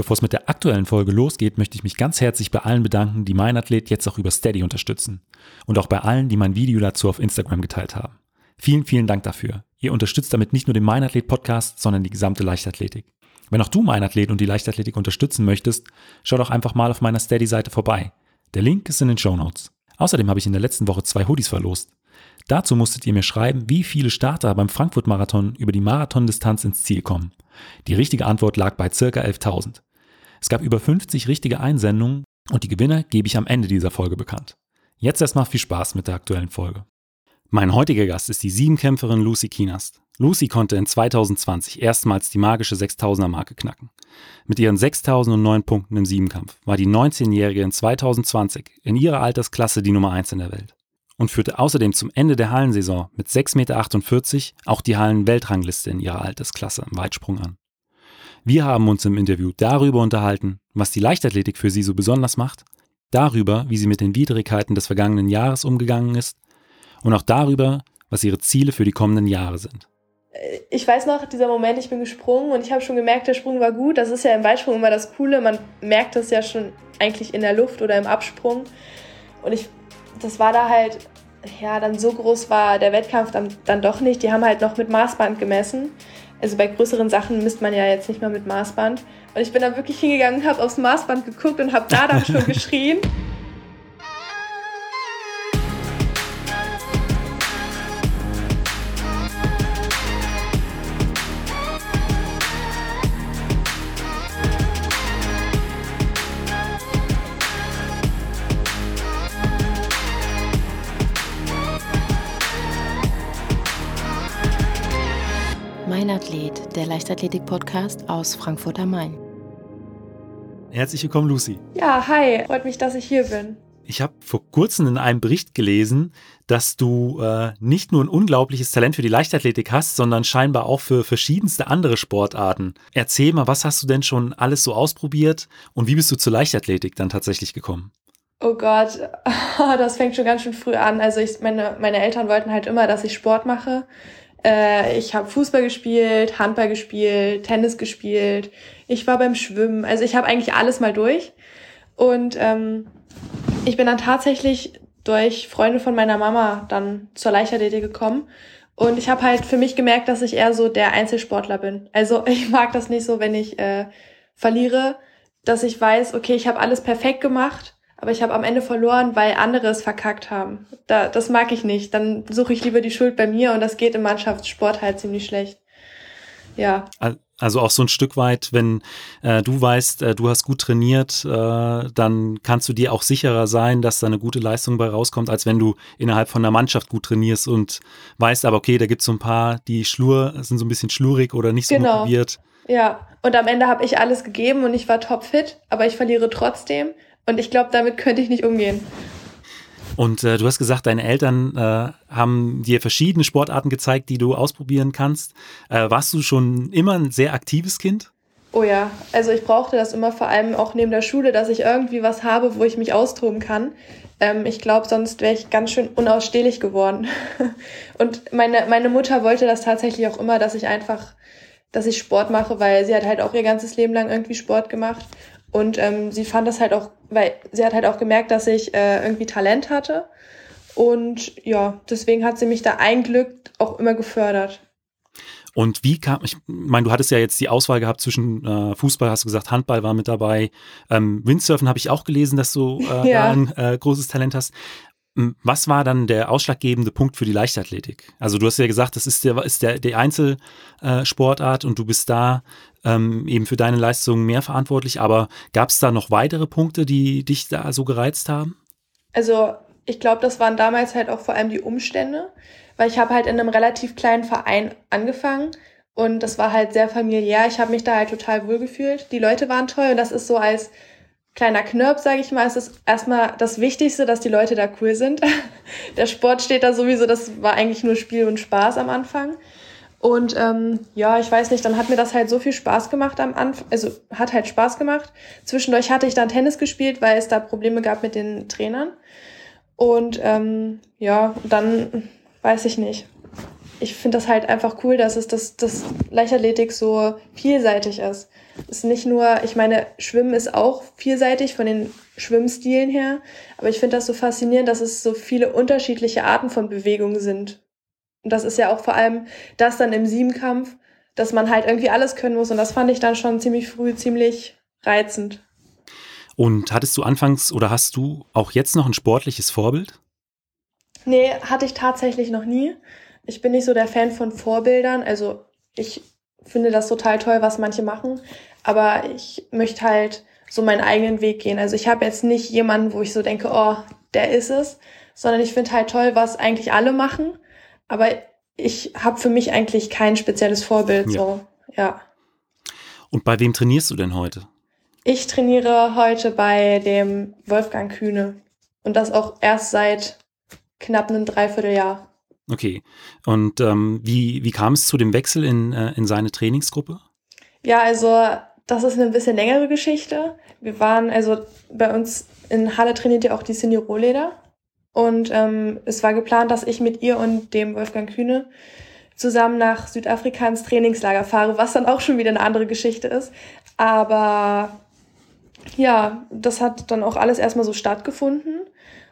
Bevor es mit der aktuellen Folge losgeht, möchte ich mich ganz herzlich bei allen bedanken, die mein Athlet jetzt auch über Steady unterstützen. Und auch bei allen, die mein Video dazu auf Instagram geteilt haben. Vielen, vielen Dank dafür. Ihr unterstützt damit nicht nur den Mein Athlet Podcast, sondern die gesamte Leichtathletik. Wenn auch du Mein Athlet und die Leichtathletik unterstützen möchtest, schau doch einfach mal auf meiner Steady-Seite vorbei. Der Link ist in den Show Notes. Außerdem habe ich in der letzten Woche zwei Hoodies verlost. Dazu musstet ihr mir schreiben, wie viele Starter beim Frankfurt-Marathon über die Marathondistanz ins Ziel kommen. Die richtige Antwort lag bei circa 11.000. Es gab über 50 richtige Einsendungen und die Gewinner gebe ich am Ende dieser Folge bekannt. Jetzt erstmal viel Spaß mit der aktuellen Folge. Mein heutiger Gast ist die Siebenkämpferin Lucy Kienast. Lucy konnte in 2020 erstmals die magische 6000er Marke knacken. Mit ihren 6009 Punkten im Siebenkampf war die 19-Jährige in 2020 in ihrer Altersklasse die Nummer 1 in der Welt und führte außerdem zum Ende der Hallensaison mit 6,48 Meter auch die Hallen-Weltrangliste in ihrer Altersklasse im Weitsprung an. Wir haben uns im Interview darüber unterhalten, was die Leichtathletik für sie so besonders macht, darüber, wie sie mit den Widrigkeiten des vergangenen Jahres umgegangen ist und auch darüber, was ihre Ziele für die kommenden Jahre sind. Ich weiß noch, dieser Moment, ich bin gesprungen und ich habe schon gemerkt, der Sprung war gut. Das ist ja im Weitsprung immer das Coole. Man merkt das ja schon eigentlich in der Luft oder im Absprung. Und ich, das war da halt, ja, dann so groß war der Wettkampf dann, dann doch nicht. Die haben halt noch mit Maßband gemessen. Also bei größeren Sachen misst man ja jetzt nicht mehr mit Maßband. Und ich bin dann wirklich hingegangen, habe aufs Maßband geguckt und habe da dann schon geschrien. Athlet, der Leichtathletik-Podcast aus Frankfurt am Main. Herzlich willkommen, Lucy. Ja, hi. Freut mich, dass ich hier bin. Ich habe vor kurzem in einem Bericht gelesen, dass du äh, nicht nur ein unglaubliches Talent für die Leichtathletik hast, sondern scheinbar auch für verschiedenste andere Sportarten. Erzähl mal, was hast du denn schon alles so ausprobiert und wie bist du zur Leichtathletik dann tatsächlich gekommen? Oh Gott, das fängt schon ganz schön früh an. Also ich, meine, meine Eltern wollten halt immer, dass ich Sport mache. Äh, ich habe Fußball gespielt, Handball gespielt, Tennis gespielt. Ich war beim Schwimmen. Also ich habe eigentlich alles mal durch. Und ähm, ich bin dann tatsächlich durch Freunde von meiner Mama dann zur Leichtathletik gekommen. Und ich habe halt für mich gemerkt, dass ich eher so der Einzelsportler bin. Also ich mag das nicht so, wenn ich äh, verliere, dass ich weiß, okay, ich habe alles perfekt gemacht aber ich habe am Ende verloren, weil andere es verkackt haben. Da, das mag ich nicht. Dann suche ich lieber die Schuld bei mir und das geht im Mannschaftssport halt ziemlich schlecht. Ja. Also auch so ein Stück weit, wenn äh, du weißt, äh, du hast gut trainiert, äh, dann kannst du dir auch sicherer sein, dass da eine gute Leistung bei rauskommt, als wenn du innerhalb von der Mannschaft gut trainierst und weißt aber, okay, da gibt es so ein paar, die schlur, sind so ein bisschen schlurig oder nicht so genau. motiviert. Ja, und am Ende habe ich alles gegeben und ich war topfit, aber ich verliere trotzdem. Und ich glaube, damit könnte ich nicht umgehen. Und äh, du hast gesagt, deine Eltern äh, haben dir verschiedene Sportarten gezeigt, die du ausprobieren kannst. Äh, warst du schon immer ein sehr aktives Kind? Oh ja, also ich brauchte das immer vor allem auch neben der Schule, dass ich irgendwie was habe, wo ich mich austoben kann. Ähm, ich glaube, sonst wäre ich ganz schön unausstehlich geworden. Und meine, meine Mutter wollte das tatsächlich auch immer, dass ich einfach, dass ich Sport mache, weil sie hat halt auch ihr ganzes Leben lang irgendwie Sport gemacht. Und ähm, sie fand das halt auch, weil sie hat halt auch gemerkt, dass ich äh, irgendwie Talent hatte. Und ja, deswegen hat sie mich da ein Glück auch immer gefördert. Und wie kam, ich meine, du hattest ja jetzt die Auswahl gehabt zwischen äh, Fußball, hast du gesagt, Handball war mit dabei. Ähm, Windsurfen habe ich auch gelesen, dass du äh, ja. ein äh, großes Talent hast. Was war dann der ausschlaggebende Punkt für die Leichtathletik? Also du hast ja gesagt, das ist der, ist der, der Einzelsportart und du bist da ähm, eben für deine Leistungen mehr verantwortlich. Aber gab es da noch weitere Punkte, die dich da so gereizt haben? Also ich glaube, das waren damals halt auch vor allem die Umstände, weil ich habe halt in einem relativ kleinen Verein angefangen und das war halt sehr familiär. Ich habe mich da halt total wohl gefühlt. Die Leute waren toll und das ist so als kleiner Knirp, sage ich mal, ist es erstmal das Wichtigste, dass die Leute da cool sind. Der Sport steht da sowieso, das war eigentlich nur Spiel und Spaß am Anfang. Und ähm, ja, ich weiß nicht, dann hat mir das halt so viel Spaß gemacht am Anfang, also hat halt Spaß gemacht. Zwischendurch hatte ich dann Tennis gespielt, weil es da Probleme gab mit den Trainern. Und ähm, ja, dann weiß ich nicht. ich finde das halt einfach cool, dass es das, das Leichtathletik so vielseitig ist. Es ist nicht nur, ich meine, Schwimmen ist auch vielseitig von den Schwimmstilen her, aber ich finde das so faszinierend, dass es so viele unterschiedliche Arten von Bewegungen sind. Und das ist ja auch vor allem das dann im Siebenkampf, dass man halt irgendwie alles können muss. Und das fand ich dann schon ziemlich früh ziemlich reizend. Und hattest du anfangs oder hast du auch jetzt noch ein sportliches Vorbild? Nee, hatte ich tatsächlich noch nie. Ich bin nicht so der Fan von Vorbildern. Also ich finde das total toll, was manche machen. Aber ich möchte halt so meinen eigenen Weg gehen. Also ich habe jetzt nicht jemanden, wo ich so denke, oh, der ist es, sondern ich finde halt toll, was eigentlich alle machen. Aber ich habe für mich eigentlich kein spezielles Vorbild. Ja. So, ja. Und bei wem trainierst du denn heute? Ich trainiere heute bei dem Wolfgang Kühne. Und das auch erst seit knapp einem Dreivierteljahr. Okay. Und ähm, wie, wie kam es zu dem Wechsel in, äh, in seine Trainingsgruppe? Ja, also das ist eine bisschen längere Geschichte. Wir waren, also bei uns in Halle trainiert ja auch die Cindy Rohleder. Und ähm, es war geplant, dass ich mit ihr und dem Wolfgang Kühne zusammen nach Südafrika ins Trainingslager fahre, was dann auch schon wieder eine andere Geschichte ist. Aber ja, das hat dann auch alles erstmal so stattgefunden.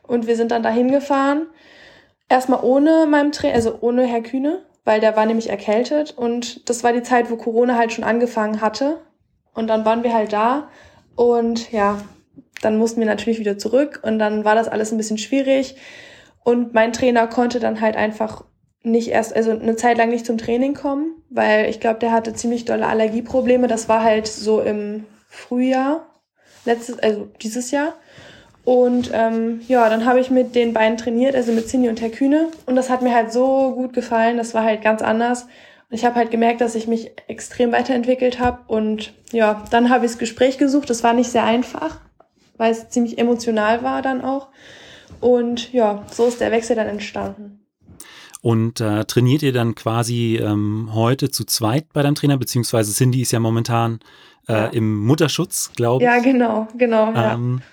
Und wir sind dann dahin gefahren. Erstmal ohne meinem Trainer, also ohne Herr Kühne, weil der war nämlich erkältet. Und das war die Zeit, wo Corona halt schon angefangen hatte. Und dann waren wir halt da. Und ja, dann mussten wir natürlich wieder zurück. Und dann war das alles ein bisschen schwierig. Und mein Trainer konnte dann halt einfach nicht erst, also eine Zeit lang nicht zum Training kommen, weil ich glaube, der hatte ziemlich dolle Allergieprobleme. Das war halt so im Frühjahr, letztes, also dieses Jahr. Und ähm, ja, dann habe ich mit den beiden trainiert, also mit Cindy und Herr Kühne. Und das hat mir halt so gut gefallen. Das war halt ganz anders. Und ich habe halt gemerkt, dass ich mich extrem weiterentwickelt habe. Und ja, dann habe ich das Gespräch gesucht. Das war nicht sehr einfach, weil es ziemlich emotional war dann auch. Und ja, so ist der Wechsel dann entstanden. Und äh, trainiert ihr dann quasi ähm, heute zu zweit bei deinem Trainer, beziehungsweise Cindy ist ja momentan äh, ja. im Mutterschutz, glaube ich. Ja, genau, genau. Ähm, ja.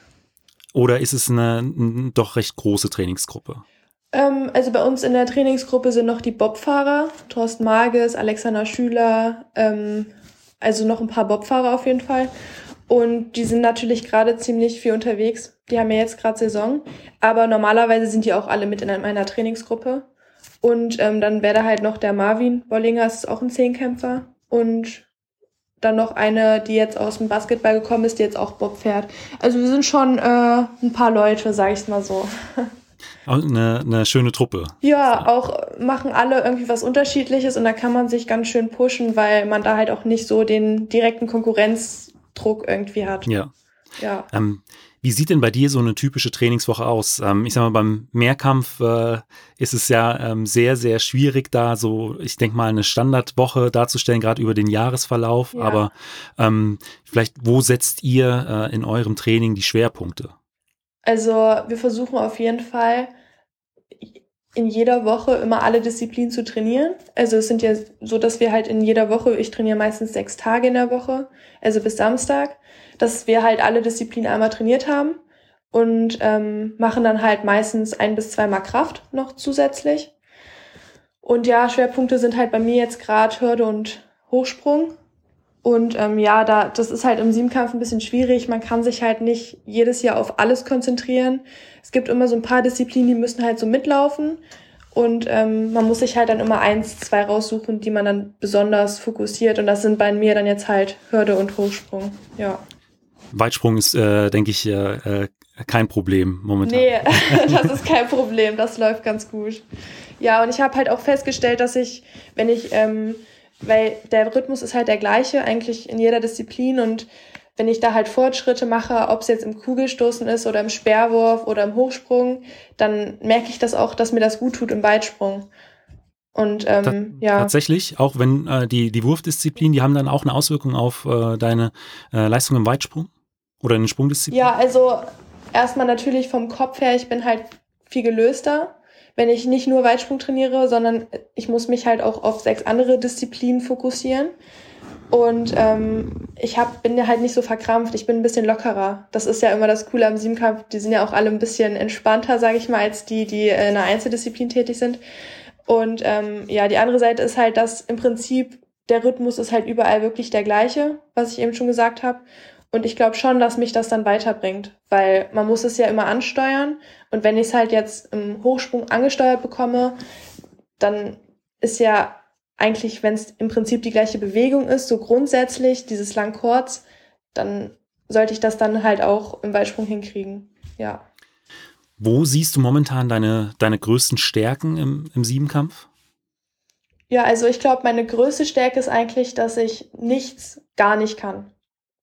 Oder ist es eine, eine doch recht große Trainingsgruppe? Ähm, also bei uns in der Trainingsgruppe sind noch die Bobfahrer, Thorsten Marges, Alexander Schüler, ähm, also noch ein paar Bobfahrer auf jeden Fall. Und die sind natürlich gerade ziemlich viel unterwegs. Die haben ja jetzt gerade Saison. Aber normalerweise sind die auch alle mit in meiner Trainingsgruppe. Und ähm, dann wäre da halt noch der Marvin Bollinger, ist auch ein Zehnkämpfer. Und dann noch eine, die jetzt aus dem Basketball gekommen ist, die jetzt auch Bob fährt. Also wir sind schon äh, ein paar Leute, sag ich mal so. Eine, eine schöne Truppe. Ja, auch machen alle irgendwie was Unterschiedliches und da kann man sich ganz schön pushen, weil man da halt auch nicht so den direkten Konkurrenzdruck irgendwie hat. Ja. Ja. Ähm, wie sieht denn bei dir so eine typische Trainingswoche aus? Ähm, ich sag mal, beim Mehrkampf äh, ist es ja ähm, sehr, sehr schwierig, da so, ich denke mal, eine Standardwoche darzustellen, gerade über den Jahresverlauf. Ja. Aber ähm, vielleicht, wo setzt ihr äh, in eurem Training die Schwerpunkte? Also wir versuchen auf jeden Fall in jeder Woche immer alle Disziplinen zu trainieren. Also es sind ja so, dass wir halt in jeder Woche, ich trainiere meistens sechs Tage in der Woche, also bis Samstag dass wir halt alle Disziplinen einmal trainiert haben und ähm, machen dann halt meistens ein bis zweimal Kraft noch zusätzlich. Und ja, Schwerpunkte sind halt bei mir jetzt gerade Hürde und Hochsprung. Und ähm, ja, da das ist halt im Siebenkampf ein bisschen schwierig. Man kann sich halt nicht jedes Jahr auf alles konzentrieren. Es gibt immer so ein paar Disziplinen, die müssen halt so mitlaufen. Und ähm, man muss sich halt dann immer eins, zwei raussuchen, die man dann besonders fokussiert. Und das sind bei mir dann jetzt halt Hürde und Hochsprung. Ja. Weitsprung ist, äh, denke ich, äh, kein Problem momentan. Nee, das ist kein Problem. Das läuft ganz gut. Ja, und ich habe halt auch festgestellt, dass ich, wenn ich, ähm, weil der Rhythmus ist halt der gleiche eigentlich in jeder Disziplin und wenn ich da halt Fortschritte mache, ob es jetzt im Kugelstoßen ist oder im Speerwurf oder im Hochsprung, dann merke ich das auch, dass mir das gut tut im Weitsprung. Und ähm, ja. Tatsächlich, auch wenn äh, die, die Wurfdisziplin, die haben dann auch eine Auswirkung auf äh, deine äh, Leistung im Weitsprung? Oder in den Sprungdisziplin? Ja, also erstmal natürlich vom Kopf her, ich bin halt viel gelöster, wenn ich nicht nur Weitsprung trainiere, sondern ich muss mich halt auch auf sechs andere Disziplinen fokussieren. Und ähm, ich hab, bin ja halt nicht so verkrampft, ich bin ein bisschen lockerer. Das ist ja immer das Coole am Siebenkampf. Die sind ja auch alle ein bisschen entspannter, sage ich mal, als die, die in einer Einzeldisziplin tätig sind. Und ähm, ja, die andere Seite ist halt, dass im Prinzip der Rhythmus ist halt überall wirklich der gleiche, was ich eben schon gesagt habe. Und ich glaube schon, dass mich das dann weiterbringt, weil man muss es ja immer ansteuern. Und wenn ich es halt jetzt im Hochsprung angesteuert bekomme, dann ist ja eigentlich, wenn es im Prinzip die gleiche Bewegung ist, so grundsätzlich dieses Lang-Kurz, dann sollte ich das dann halt auch im Weitsprung hinkriegen. Ja. Wo siehst du momentan deine, deine größten Stärken im, im Siebenkampf? Ja, also ich glaube, meine größte Stärke ist eigentlich, dass ich nichts gar nicht kann.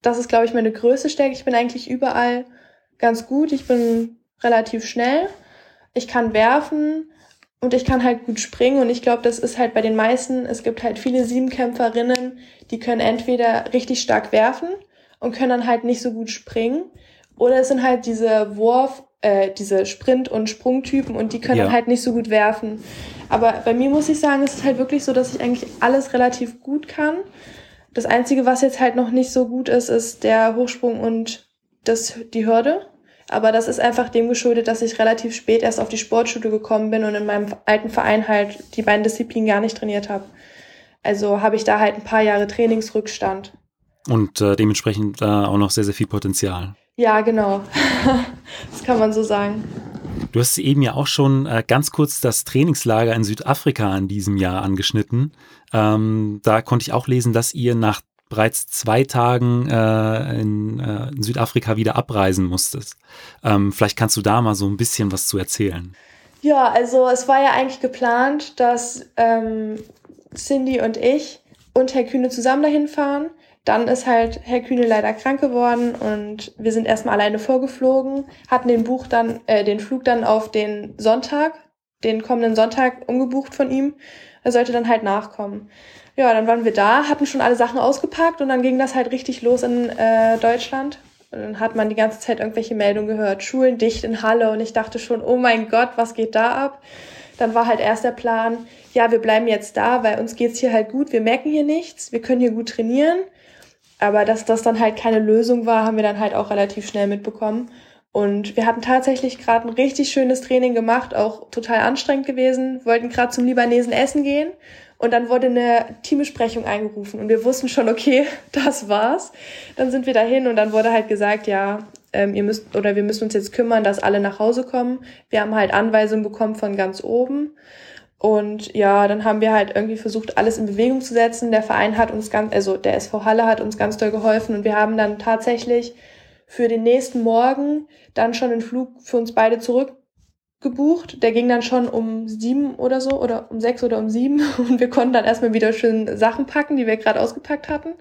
Das ist, glaube ich, meine größte Stärke. Ich bin eigentlich überall ganz gut. Ich bin relativ schnell. Ich kann werfen und ich kann halt gut springen. Und ich glaube, das ist halt bei den meisten, es gibt halt viele Siebenkämpferinnen, die können entweder richtig stark werfen und können dann halt nicht so gut springen. Oder es sind halt diese Wurf- äh, diese Sprint- und Sprungtypen und die können ja. halt nicht so gut werfen. Aber bei mir muss ich sagen, es ist halt wirklich so, dass ich eigentlich alles relativ gut kann. Das Einzige, was jetzt halt noch nicht so gut ist, ist der Hochsprung und das, die Hürde. Aber das ist einfach dem geschuldet, dass ich relativ spät erst auf die Sportschule gekommen bin und in meinem alten Verein halt die beiden Disziplinen gar nicht trainiert habe. Also habe ich da halt ein paar Jahre Trainingsrückstand. Und äh, dementsprechend äh, auch noch sehr, sehr viel Potenzial. Ja, genau. das kann man so sagen. Du hast eben ja auch schon äh, ganz kurz das Trainingslager in Südafrika in diesem Jahr angeschnitten. Ähm, da konnte ich auch lesen, dass ihr nach bereits zwei Tagen äh, in, äh, in, Südafrika wieder abreisen musstest. Ähm, vielleicht kannst du da mal so ein bisschen was zu erzählen. Ja, also es war ja eigentlich geplant, dass ähm, Cindy und ich und Herr Kühne zusammen dahin fahren. Dann ist halt Herr Kühne leider krank geworden und wir sind erstmal alleine vorgeflogen, hatten den Buch dann, äh, den Flug dann auf den Sonntag, den kommenden Sonntag umgebucht von ihm. Er sollte dann halt nachkommen. Ja, dann waren wir da, hatten schon alle Sachen ausgepackt und dann ging das halt richtig los in äh, Deutschland. Und dann hat man die ganze Zeit irgendwelche Meldungen gehört, Schulen dicht in Halle und ich dachte schon, oh mein Gott, was geht da ab? Dann war halt erst der Plan, ja, wir bleiben jetzt da, weil uns geht's hier halt gut, wir merken hier nichts, wir können hier gut trainieren. Aber dass das dann halt keine Lösung war, haben wir dann halt auch relativ schnell mitbekommen. Und wir hatten tatsächlich gerade ein richtig schönes Training gemacht, auch total anstrengend gewesen, wollten gerade zum Libanesen essen gehen und dann wurde eine Teambesprechung eingerufen und wir wussten schon, okay, das war's. Dann sind wir dahin und dann wurde halt gesagt, ja, ähm, ihr müsst oder wir müssen uns jetzt kümmern, dass alle nach Hause kommen. Wir haben halt Anweisungen bekommen von ganz oben und ja, dann haben wir halt irgendwie versucht, alles in Bewegung zu setzen. Der Verein hat uns ganz, also der SV Halle hat uns ganz doll geholfen und wir haben dann tatsächlich für den nächsten Morgen dann schon den Flug für uns beide zurückgebucht. Der ging dann schon um sieben oder so oder um sechs oder um sieben und wir konnten dann erstmal wieder schön Sachen packen, die wir gerade ausgepackt hatten.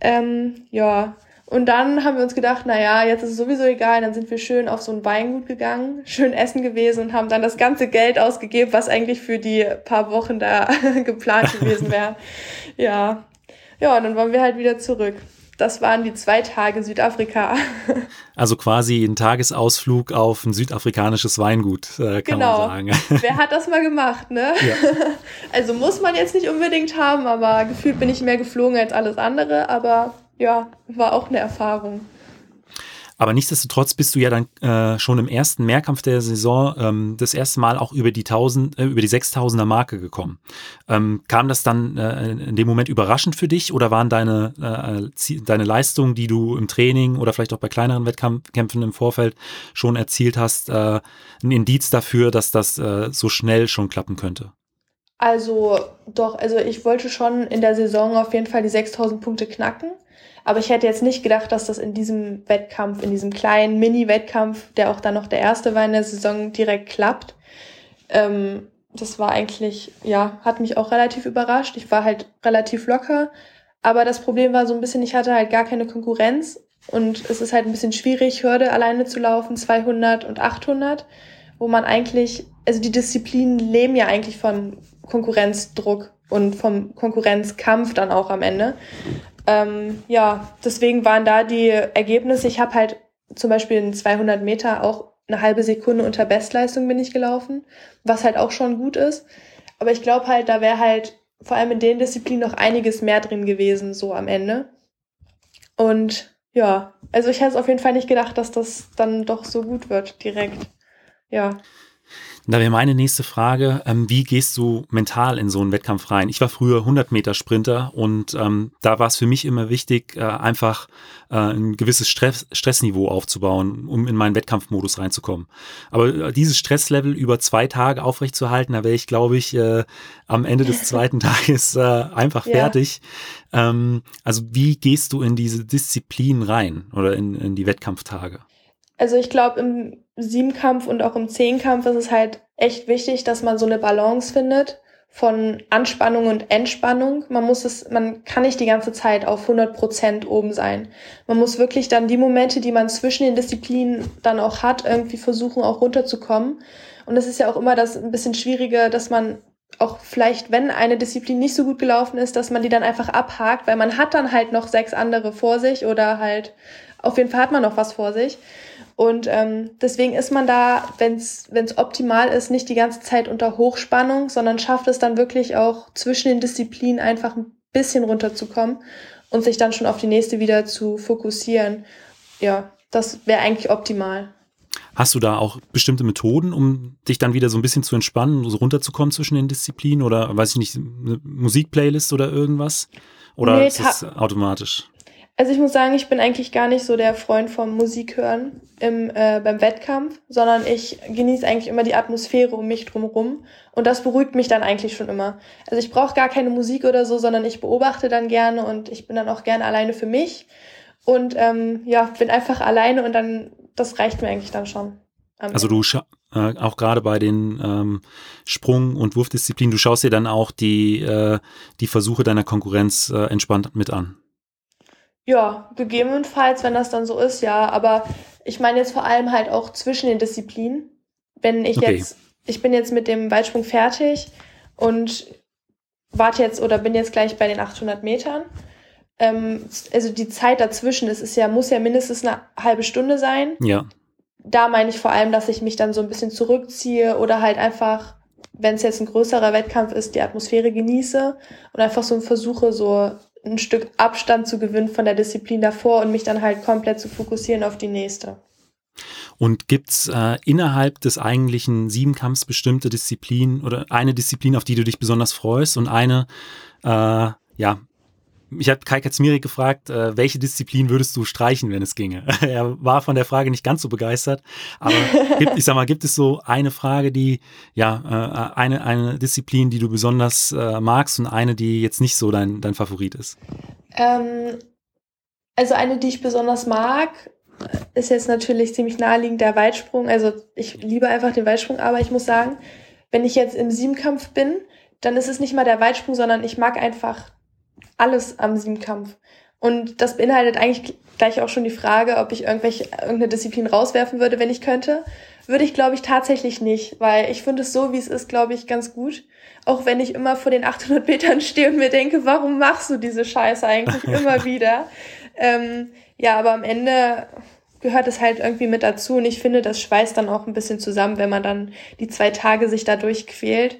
Ähm, ja, und dann haben wir uns gedacht, na ja, jetzt ist es sowieso egal, dann sind wir schön auf so ein Weingut gegangen, schön essen gewesen und haben dann das ganze Geld ausgegeben, was eigentlich für die paar Wochen da geplant gewesen wäre. ja. Ja, und dann waren wir halt wieder zurück. Das waren die zwei Tage Südafrika. also quasi ein Tagesausflug auf ein südafrikanisches Weingut, äh, kann genau. man sagen. Wer hat das mal gemacht, ne? Ja. Also muss man jetzt nicht unbedingt haben, aber gefühlt bin ich mehr geflogen als alles andere, aber ja, war auch eine Erfahrung. Aber nichtsdestotrotz bist du ja dann äh, schon im ersten Mehrkampf der Saison ähm, das erste Mal auch über die 1000, äh, über die 6000er Marke gekommen. Ähm, kam das dann äh, in dem Moment überraschend für dich oder waren deine, äh, deine Leistungen, die du im Training oder vielleicht auch bei kleineren Wettkämpfen im Vorfeld schon erzielt hast, äh, ein Indiz dafür, dass das äh, so schnell schon klappen könnte? Also doch, also ich wollte schon in der Saison auf jeden Fall die 6000 Punkte knacken. Aber ich hätte jetzt nicht gedacht, dass das in diesem Wettkampf, in diesem kleinen Mini-Wettkampf, der auch dann noch der erste war in der Saison, direkt klappt. Ähm, das war eigentlich, ja, hat mich auch relativ überrascht. Ich war halt relativ locker. Aber das Problem war so ein bisschen, ich hatte halt gar keine Konkurrenz. Und es ist halt ein bisschen schwierig, Hürde alleine zu laufen, 200 und 800, wo man eigentlich, also die Disziplinen leben ja eigentlich von Konkurrenzdruck und vom Konkurrenzkampf dann auch am Ende. Ähm, ja, deswegen waren da die Ergebnisse. Ich habe halt zum Beispiel in 200 Meter auch eine halbe Sekunde unter Bestleistung bin ich gelaufen, was halt auch schon gut ist. Aber ich glaube halt, da wäre halt vor allem in den Disziplinen noch einiges mehr drin gewesen, so am Ende. Und ja, also ich hätte es auf jeden Fall nicht gedacht, dass das dann doch so gut wird direkt. Ja. Da wäre meine nächste Frage, ähm, wie gehst du mental in so einen Wettkampf rein? Ich war früher 100 Meter Sprinter und ähm, da war es für mich immer wichtig, äh, einfach äh, ein gewisses Stress, Stressniveau aufzubauen, um in meinen Wettkampfmodus reinzukommen. Aber äh, dieses Stresslevel über zwei Tage aufrechtzuerhalten, da wäre ich, glaube ich, äh, am Ende des zweiten Tages äh, einfach fertig. Ja. Ähm, also wie gehst du in diese Disziplin rein oder in, in die Wettkampftage? Also ich glaube, im Siebenkampf und auch im Zehnkampf ist es halt echt wichtig, dass man so eine Balance findet von Anspannung und Entspannung. Man muss es, man kann nicht die ganze Zeit auf 100 Prozent oben sein. Man muss wirklich dann die Momente, die man zwischen den Disziplinen dann auch hat, irgendwie versuchen, auch runterzukommen. Und es ist ja auch immer das ein bisschen Schwierige, dass man auch vielleicht, wenn eine Disziplin nicht so gut gelaufen ist, dass man die dann einfach abhakt, weil man hat dann halt noch sechs andere vor sich oder halt auf jeden Fall hat man noch was vor sich. Und ähm, deswegen ist man da, wenn es optimal ist, nicht die ganze Zeit unter Hochspannung, sondern schafft es dann wirklich auch zwischen den Disziplinen einfach ein bisschen runterzukommen und sich dann schon auf die nächste wieder zu fokussieren. Ja, das wäre eigentlich optimal. Hast du da auch bestimmte Methoden, um dich dann wieder so ein bisschen zu entspannen, so runterzukommen zwischen den Disziplinen oder weiß ich nicht, eine Musikplaylist oder irgendwas? Oder nee, ist es automatisch? Also ich muss sagen, ich bin eigentlich gar nicht so der Freund vom Musikhören im, äh, beim Wettkampf, sondern ich genieße eigentlich immer die Atmosphäre um mich drumherum und das beruhigt mich dann eigentlich schon immer. Also ich brauche gar keine Musik oder so, sondern ich beobachte dann gerne und ich bin dann auch gerne alleine für mich und ähm, ja, bin einfach alleine und dann, das reicht mir eigentlich dann schon. Also du äh, auch gerade bei den ähm, Sprung- und Wurfdisziplinen, du schaust dir dann auch die, äh, die Versuche deiner Konkurrenz äh, entspannt mit an. Ja, gegebenenfalls, wenn das dann so ist, ja. Aber ich meine jetzt vor allem halt auch zwischen den Disziplinen. Wenn ich okay. jetzt, ich bin jetzt mit dem Weitsprung fertig und warte jetzt oder bin jetzt gleich bei den 800 Metern. Ähm, also die Zeit dazwischen, das ist ja, muss ja mindestens eine halbe Stunde sein. Ja. Da meine ich vor allem, dass ich mich dann so ein bisschen zurückziehe oder halt einfach, wenn es jetzt ein größerer Wettkampf ist, die Atmosphäre genieße und einfach so versuche, so ein Stück Abstand zu gewinnen von der Disziplin davor und mich dann halt komplett zu fokussieren auf die nächste. Und gibt's äh, innerhalb des eigentlichen Siebenkampfs bestimmte Disziplinen oder eine Disziplin, auf die du dich besonders freust und eine, äh, ja, ich habe Kai Katzmiri gefragt, äh, welche Disziplin würdest du streichen, wenn es ginge? er war von der Frage nicht ganz so begeistert, aber gibt, ich sag mal, gibt es so eine Frage, die, ja, äh, eine, eine Disziplin, die du besonders äh, magst und eine, die jetzt nicht so dein, dein Favorit ist? Ähm, also eine, die ich besonders mag, ist jetzt natürlich ziemlich naheliegend der Weitsprung. Also ich liebe einfach den Weitsprung, aber ich muss sagen, wenn ich jetzt im Siebenkampf bin, dann ist es nicht mal der Weitsprung, sondern ich mag einfach alles am Siebenkampf. Und das beinhaltet eigentlich gleich auch schon die Frage, ob ich irgendwelche, irgendeine Disziplin rauswerfen würde, wenn ich könnte. Würde ich, glaube ich, tatsächlich nicht, weil ich finde es so, wie es ist, glaube ich, ganz gut. Auch wenn ich immer vor den 800 Metern stehe und mir denke, warum machst du diese Scheiße eigentlich immer wieder? Ähm, ja, aber am Ende gehört es halt irgendwie mit dazu und ich finde, das schweißt dann auch ein bisschen zusammen, wenn man dann die zwei Tage sich da durchquält.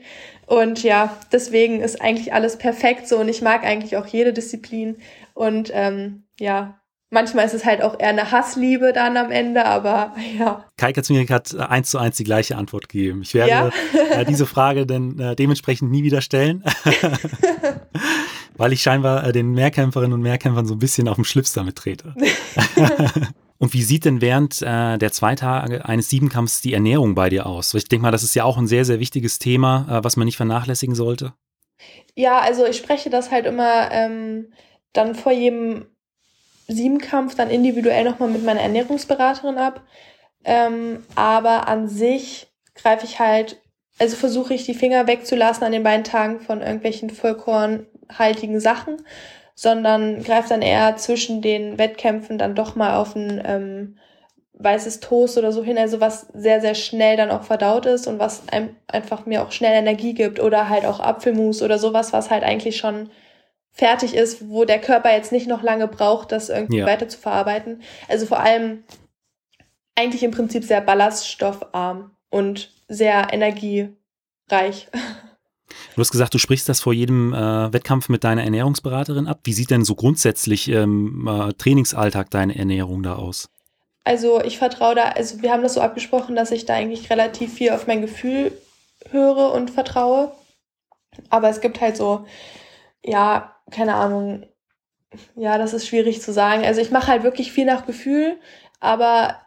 Und ja, deswegen ist eigentlich alles perfekt so und ich mag eigentlich auch jede Disziplin. Und ähm, ja, manchmal ist es halt auch eher eine Hassliebe dann am Ende, aber ja. Kai Katzmirik hat äh, eins zu eins die gleiche Antwort gegeben. Ich werde ja? äh, diese Frage dann äh, dementsprechend nie wieder stellen. Weil ich scheinbar äh, den Mehrkämpferinnen und Mehrkämpfern so ein bisschen auf den Schlips damit trete. Und wie sieht denn während äh, der zwei Tage eines Siebenkampfs die Ernährung bei dir aus? Ich denke mal, das ist ja auch ein sehr, sehr wichtiges Thema, äh, was man nicht vernachlässigen sollte. Ja, also ich spreche das halt immer ähm, dann vor jedem Siebenkampf dann individuell nochmal mit meiner Ernährungsberaterin ab. Ähm, aber an sich greife ich halt, also versuche ich die Finger wegzulassen an den beiden Tagen von irgendwelchen vollkornhaltigen Sachen sondern greift dann eher zwischen den Wettkämpfen dann doch mal auf ein ähm, weißes Toast oder so hin, also was sehr, sehr schnell dann auch verdaut ist und was einem einfach mir auch schnell Energie gibt oder halt auch Apfelmus oder sowas, was halt eigentlich schon fertig ist, wo der Körper jetzt nicht noch lange braucht, das irgendwie ja. weiter zu verarbeiten. Also vor allem eigentlich im Prinzip sehr ballaststoffarm und sehr energiereich. Du hast gesagt, du sprichst das vor jedem äh, Wettkampf mit deiner Ernährungsberaterin ab. Wie sieht denn so grundsätzlich ähm, äh, Trainingsalltag deine Ernährung da aus? Also ich vertraue da, also wir haben das so abgesprochen, dass ich da eigentlich relativ viel auf mein Gefühl höre und vertraue. Aber es gibt halt so, ja, keine Ahnung, ja, das ist schwierig zu sagen. Also ich mache halt wirklich viel nach Gefühl, aber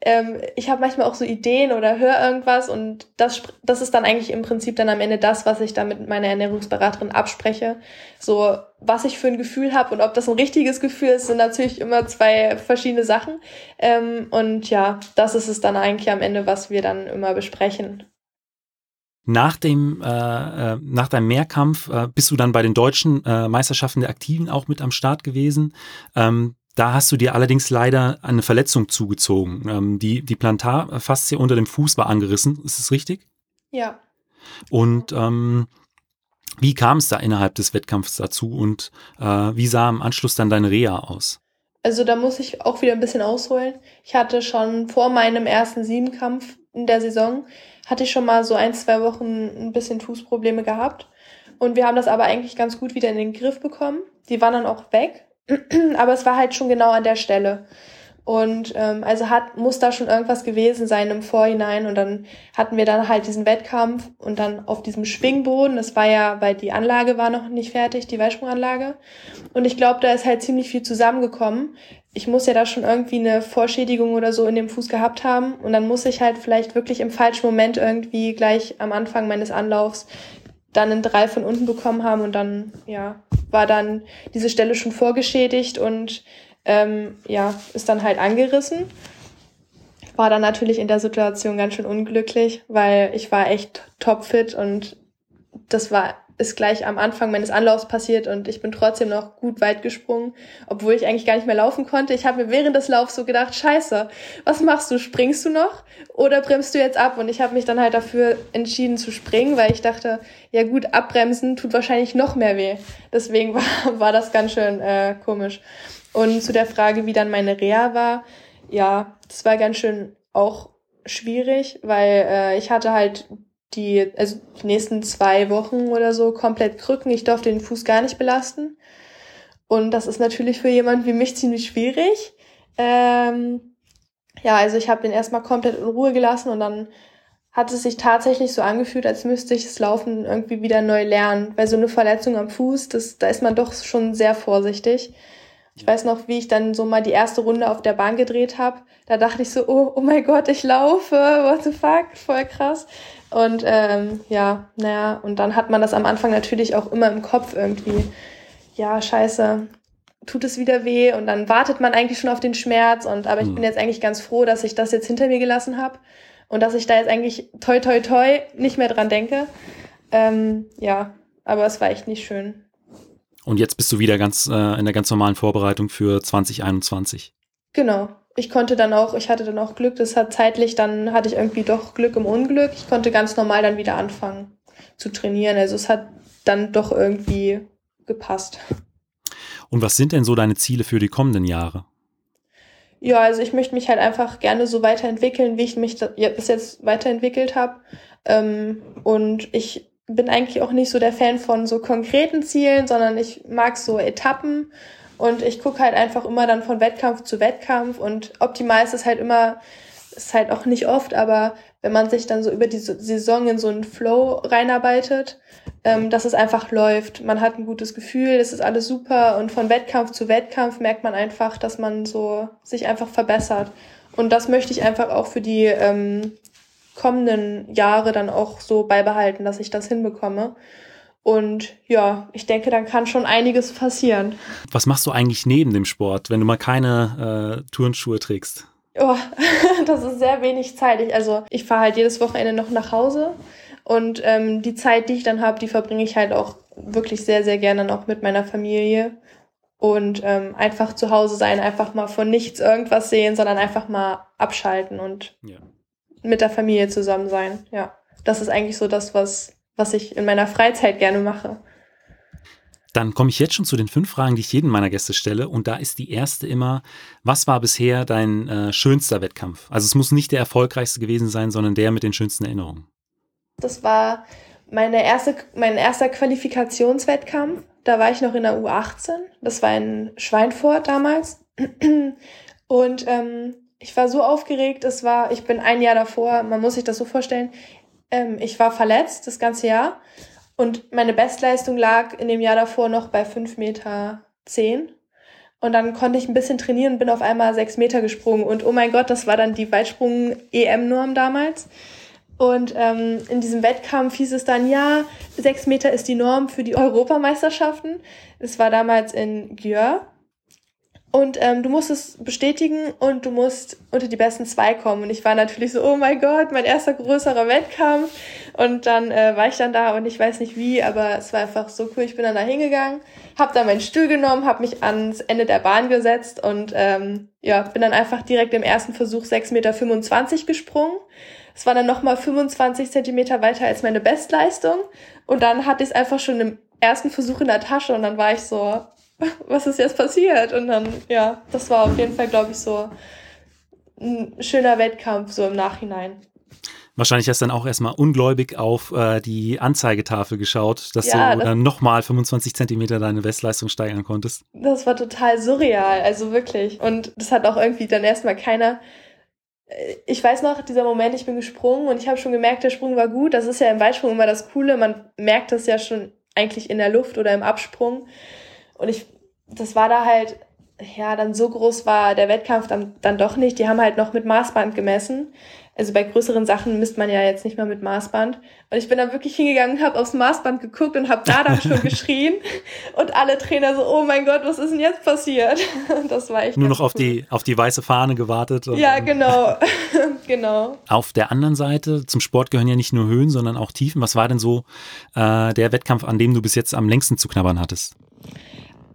ähm, ich habe manchmal auch so Ideen oder höre irgendwas und das, das ist dann eigentlich im Prinzip dann am Ende das, was ich dann mit meiner Ernährungsberaterin abspreche. So, was ich für ein Gefühl habe und ob das ein richtiges Gefühl ist, sind natürlich immer zwei verschiedene Sachen. Ähm, und ja, das ist es dann eigentlich am Ende, was wir dann immer besprechen. Nach dem, äh, äh, nach deinem Mehrkampf äh, bist du dann bei den deutschen äh, Meisterschaften der Aktiven auch mit am Start gewesen. Ähm, da hast du dir allerdings leider eine Verletzung zugezogen. Ähm, die, die Plantarfaszie unter dem Fuß war angerissen. Ist es richtig? Ja. Und ähm, wie kam es da innerhalb des Wettkampfs dazu und äh, wie sah im Anschluss dann deine Reha aus? Also da muss ich auch wieder ein bisschen ausholen. Ich hatte schon vor meinem ersten Siebenkampf in der Saison hatte ich schon mal so ein, zwei Wochen ein bisschen Fußprobleme gehabt. Und wir haben das aber eigentlich ganz gut wieder in den Griff bekommen. Die waren dann auch weg. aber es war halt schon genau an der Stelle. Und ähm, also hat, muss da schon irgendwas gewesen sein im Vorhinein. Und dann hatten wir dann halt diesen Wettkampf und dann auf diesem Schwingboden, das war ja, weil die Anlage war noch nicht fertig, die Weitsprunganlage. Und ich glaube, da ist halt ziemlich viel zusammengekommen. Ich muss ja da schon irgendwie eine Vorschädigung oder so in dem Fuß gehabt haben. Und dann muss ich halt vielleicht wirklich im falschen Moment irgendwie gleich am Anfang meines Anlaufs dann einen Drei von unten bekommen haben und dann, ja, war dann diese Stelle schon vorgeschädigt und ähm, ja, ist dann halt angerissen. War dann natürlich in der Situation ganz schön unglücklich, weil ich war echt topfit und das war ist gleich am Anfang meines Anlaufs passiert und ich bin trotzdem noch gut weit gesprungen, obwohl ich eigentlich gar nicht mehr laufen konnte. Ich habe mir während des Laufs so gedacht, scheiße, was machst du? Springst du noch oder bremst du jetzt ab? Und ich habe mich dann halt dafür entschieden zu springen, weil ich dachte, ja gut, abbremsen tut wahrscheinlich noch mehr weh. Deswegen war, war das ganz schön äh, komisch. Und zu der Frage, wie dann meine Reha war, ja, das war ganz schön auch schwierig, weil äh, ich hatte halt die, also die nächsten zwei Wochen oder so komplett Krücken. Ich durfte den Fuß gar nicht belasten. Und das ist natürlich für jemand wie mich ziemlich schwierig. Ähm, ja, also ich habe den erstmal komplett in Ruhe gelassen und dann hat es sich tatsächlich so angefühlt, als müsste ich das Laufen irgendwie wieder neu lernen. Weil so eine Verletzung am Fuß, das, da ist man doch schon sehr vorsichtig. Ich weiß noch, wie ich dann so mal die erste Runde auf der Bahn gedreht habe. Da dachte ich so, oh, oh mein Gott, ich laufe, what the fuck, voll krass. Und ähm, ja, naja, und dann hat man das am Anfang natürlich auch immer im Kopf irgendwie. Ja, scheiße, tut es wieder weh und dann wartet man eigentlich schon auf den Schmerz. Und aber ich mhm. bin jetzt eigentlich ganz froh, dass ich das jetzt hinter mir gelassen habe und dass ich da jetzt eigentlich toi toi toi nicht mehr dran denke. Ähm, ja, aber es war echt nicht schön. Und jetzt bist du wieder ganz äh, in der ganz normalen Vorbereitung für 2021. Genau. Ich konnte dann auch, ich hatte dann auch Glück, das hat zeitlich, dann hatte ich irgendwie doch Glück im Unglück. Ich konnte ganz normal dann wieder anfangen zu trainieren. Also es hat dann doch irgendwie gepasst. Und was sind denn so deine Ziele für die kommenden Jahre? Ja, also ich möchte mich halt einfach gerne so weiterentwickeln, wie ich mich bis jetzt weiterentwickelt habe. Ähm, und ich bin eigentlich auch nicht so der Fan von so konkreten Zielen, sondern ich mag so Etappen und ich gucke halt einfach immer dann von Wettkampf zu Wettkampf und optimal ist es halt immer, ist halt auch nicht oft, aber wenn man sich dann so über die Saison in so einen Flow reinarbeitet, ähm, dass es einfach läuft. Man hat ein gutes Gefühl, es ist alles super und von Wettkampf zu Wettkampf merkt man einfach, dass man so sich einfach verbessert. Und das möchte ich einfach auch für die ähm, kommenden Jahre dann auch so beibehalten, dass ich das hinbekomme. Und ja, ich denke, dann kann schon einiges passieren. Was machst du eigentlich neben dem Sport, wenn du mal keine äh, Turnschuhe trägst? Oh, das ist sehr wenig Zeit. Ich, also ich fahre halt jedes Wochenende noch nach Hause und ähm, die Zeit, die ich dann habe, die verbringe ich halt auch wirklich sehr, sehr gerne noch mit meiner Familie. Und ähm, einfach zu Hause sein, einfach mal von nichts irgendwas sehen, sondern einfach mal abschalten und ja mit der Familie zusammen sein. Ja, das ist eigentlich so das, was, was ich in meiner Freizeit gerne mache. Dann komme ich jetzt schon zu den fünf Fragen, die ich jedem meiner Gäste stelle. Und da ist die erste immer, was war bisher dein äh, schönster Wettkampf? Also es muss nicht der erfolgreichste gewesen sein, sondern der mit den schönsten Erinnerungen. Das war meine erste, mein erster Qualifikationswettkampf. Da war ich noch in der U18. Das war in Schweinfurt damals. Und ähm, ich war so aufgeregt, es war, ich bin ein Jahr davor, man muss sich das so vorstellen, ähm, ich war verletzt das ganze Jahr und meine Bestleistung lag in dem Jahr davor noch bei fünf Meter. zehn Und dann konnte ich ein bisschen trainieren und bin auf einmal sechs Meter gesprungen. Und oh mein Gott, das war dann die Weitsprung-EM-Norm damals. Und ähm, in diesem Wettkampf hieß es dann, ja, sechs Meter ist die Norm für die Europameisterschaften. Es war damals in Györ. Und ähm, du musst es bestätigen und du musst unter die besten zwei kommen. Und ich war natürlich so, oh mein Gott, mein erster größerer Wettkampf. Und dann äh, war ich dann da und ich weiß nicht wie, aber es war einfach so cool. Ich bin dann da hingegangen, habe dann meinen Stuhl genommen, habe mich ans Ende der Bahn gesetzt und ähm, ja, bin dann einfach direkt im ersten Versuch 6,25 Meter gesprungen. Es war dann nochmal 25 Zentimeter weiter als meine Bestleistung. Und dann hatte ich es einfach schon im ersten Versuch in der Tasche und dann war ich so, was ist jetzt passiert? Und dann, ja, das war auf jeden Fall, glaube ich, so ein schöner Wettkampf, so im Nachhinein. Wahrscheinlich hast du dann auch erstmal ungläubig auf äh, die Anzeigetafel geschaut, dass ja, du das, dann nochmal 25 Zentimeter deine Bestleistung steigern konntest. Das war total surreal, also wirklich. Und das hat auch irgendwie dann erstmal keiner. Äh, ich weiß noch, dieser Moment, ich bin gesprungen und ich habe schon gemerkt, der Sprung war gut. Das ist ja im Weitsprung immer das Coole. Man merkt das ja schon eigentlich in der Luft oder im Absprung. Und ich, das war da halt, ja, dann so groß war der Wettkampf dann, dann doch nicht. Die haben halt noch mit Maßband gemessen. Also bei größeren Sachen misst man ja jetzt nicht mehr mit Maßband. Und ich bin dann wirklich hingegangen und habe aufs Maßband geguckt und habe da dann schon geschrien. Und alle Trainer so, oh mein Gott, was ist denn jetzt passiert? Das war echt. Nur noch auf die, auf die weiße Fahne gewartet. Ja, genau. genau. Auf der anderen Seite, zum Sport gehören ja nicht nur Höhen, sondern auch Tiefen. Was war denn so äh, der Wettkampf, an dem du bis jetzt am längsten zu knabbern hattest?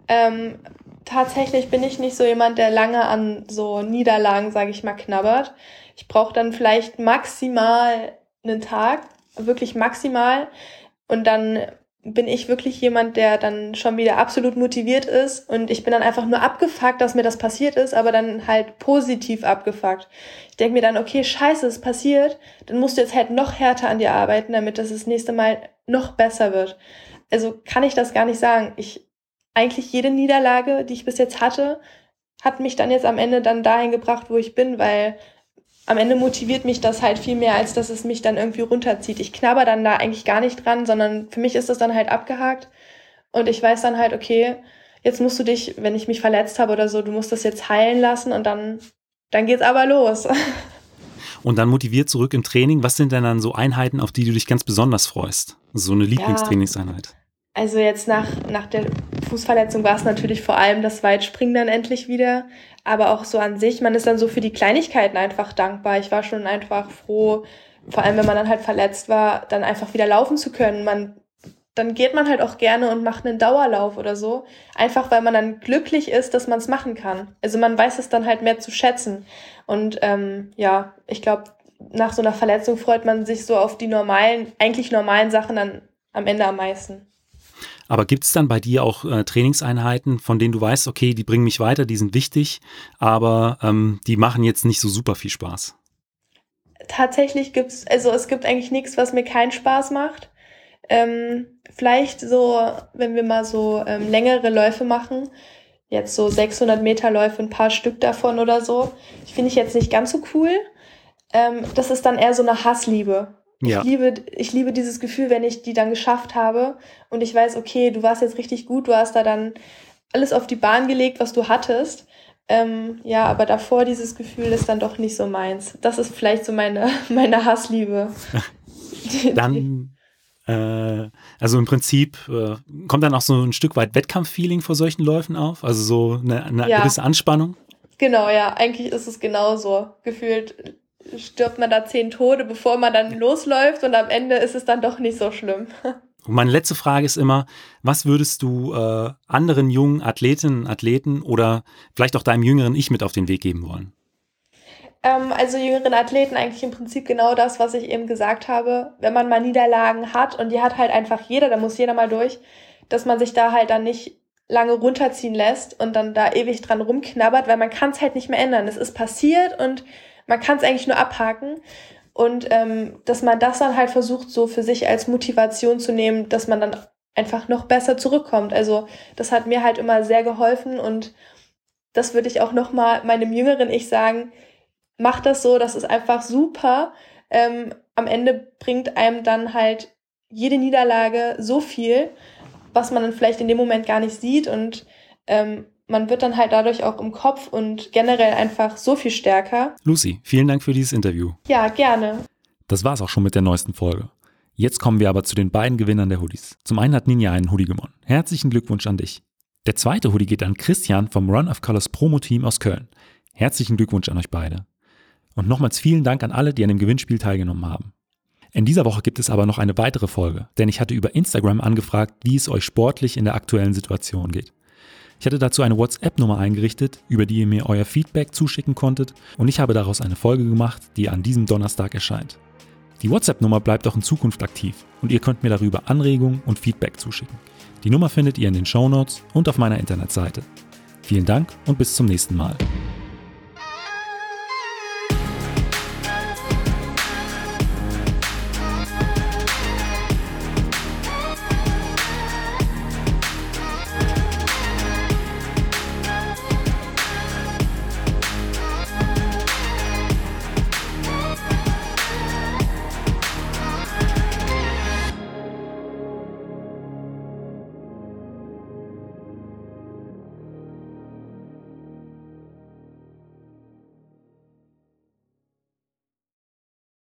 Ähm, tatsächlich bin ich nicht so jemand, der lange an so Niederlagen, sage ich mal, knabbert. Ich brauche dann vielleicht maximal einen Tag, wirklich maximal. Und dann bin ich wirklich jemand, der dann schon wieder absolut motiviert ist und ich bin dann einfach nur abgefuckt, dass mir das passiert ist, aber dann halt positiv abgefuckt. Ich denke mir dann, okay, scheiße, es passiert, dann musst du jetzt halt noch härter an dir arbeiten, damit das das nächste Mal noch besser wird. Also kann ich das gar nicht sagen. Ich eigentlich jede Niederlage, die ich bis jetzt hatte, hat mich dann jetzt am Ende dann dahin gebracht, wo ich bin, weil am Ende motiviert mich das halt viel mehr, als dass es mich dann irgendwie runterzieht. Ich knabber dann da eigentlich gar nicht dran, sondern für mich ist das dann halt abgehakt und ich weiß dann halt, okay, jetzt musst du dich, wenn ich mich verletzt habe oder so, du musst das jetzt heilen lassen und dann, dann geht's aber los. Und dann motiviert zurück im Training. Was sind denn dann so Einheiten, auf die du dich ganz besonders freust? So eine Lieblingstrainingseinheit? Ja. Also jetzt nach, nach der Fußverletzung war es natürlich vor allem das Weitspringen dann endlich wieder. Aber auch so an sich, man ist dann so für die Kleinigkeiten einfach dankbar. Ich war schon einfach froh, vor allem wenn man dann halt verletzt war, dann einfach wieder laufen zu können. Man, dann geht man halt auch gerne und macht einen Dauerlauf oder so. Einfach weil man dann glücklich ist, dass man es machen kann. Also man weiß es dann halt mehr zu schätzen. Und ähm, ja, ich glaube, nach so einer Verletzung freut man sich so auf die normalen, eigentlich normalen Sachen dann am Ende am meisten. Aber gibt es dann bei dir auch äh, Trainingseinheiten, von denen du weißt, okay, die bringen mich weiter, die sind wichtig, aber ähm, die machen jetzt nicht so super viel Spaß? Tatsächlich gibt es, also es gibt eigentlich nichts, was mir keinen Spaß macht. Ähm, vielleicht so, wenn wir mal so ähm, längere Läufe machen, jetzt so 600 Meter Läufe, ein paar Stück davon oder so, finde ich jetzt nicht ganz so cool. Ähm, das ist dann eher so eine Hassliebe. Ja. Ich, liebe, ich liebe dieses Gefühl, wenn ich die dann geschafft habe und ich weiß, okay, du warst jetzt richtig gut, du hast da dann alles auf die Bahn gelegt, was du hattest. Ähm, ja, aber davor dieses Gefühl ist dann doch nicht so meins. Das ist vielleicht so meine, meine Hassliebe. dann, äh, also im Prinzip äh, kommt dann auch so ein Stück weit Wettkampffeeling vor solchen Läufen auf, also so eine, eine ja. gewisse Anspannung. Genau, ja, eigentlich ist es genauso. Gefühlt stirbt man da zehn Tode, bevor man dann losläuft und am Ende ist es dann doch nicht so schlimm. Und meine letzte Frage ist immer, was würdest du äh, anderen jungen Athletinnen, Athleten oder vielleicht auch deinem jüngeren Ich mit auf den Weg geben wollen? Ähm, also jüngeren Athleten eigentlich im Prinzip genau das, was ich eben gesagt habe. Wenn man mal Niederlagen hat und die hat halt einfach jeder, da muss jeder mal durch, dass man sich da halt dann nicht lange runterziehen lässt und dann da ewig dran rumknabbert, weil man kann es halt nicht mehr ändern. Es ist passiert und man kann es eigentlich nur abhaken. Und ähm, dass man das dann halt versucht, so für sich als Motivation zu nehmen, dass man dann einfach noch besser zurückkommt. Also das hat mir halt immer sehr geholfen und das würde ich auch nochmal meinem jüngeren Ich sagen, mach das so, das ist einfach super. Ähm, am Ende bringt einem dann halt jede Niederlage so viel, was man dann vielleicht in dem Moment gar nicht sieht und ähm, man wird dann halt dadurch auch im Kopf und generell einfach so viel stärker. Lucy, vielen Dank für dieses Interview. Ja, gerne. Das war's auch schon mit der neuesten Folge. Jetzt kommen wir aber zu den beiden Gewinnern der Hoodies. Zum einen hat Ninja einen Hoodie gewonnen. Herzlichen Glückwunsch an dich. Der zweite Hoodie geht an Christian vom Run of Colors Promo Team aus Köln. Herzlichen Glückwunsch an euch beide. Und nochmals vielen Dank an alle, die an dem Gewinnspiel teilgenommen haben. In dieser Woche gibt es aber noch eine weitere Folge, denn ich hatte über Instagram angefragt, wie es euch sportlich in der aktuellen Situation geht. Ich hatte dazu eine WhatsApp-Nummer eingerichtet, über die ihr mir euer Feedback zuschicken konntet und ich habe daraus eine Folge gemacht, die an diesem Donnerstag erscheint. Die WhatsApp-Nummer bleibt auch in Zukunft aktiv und ihr könnt mir darüber Anregungen und Feedback zuschicken. Die Nummer findet ihr in den Show Notes und auf meiner Internetseite. Vielen Dank und bis zum nächsten Mal.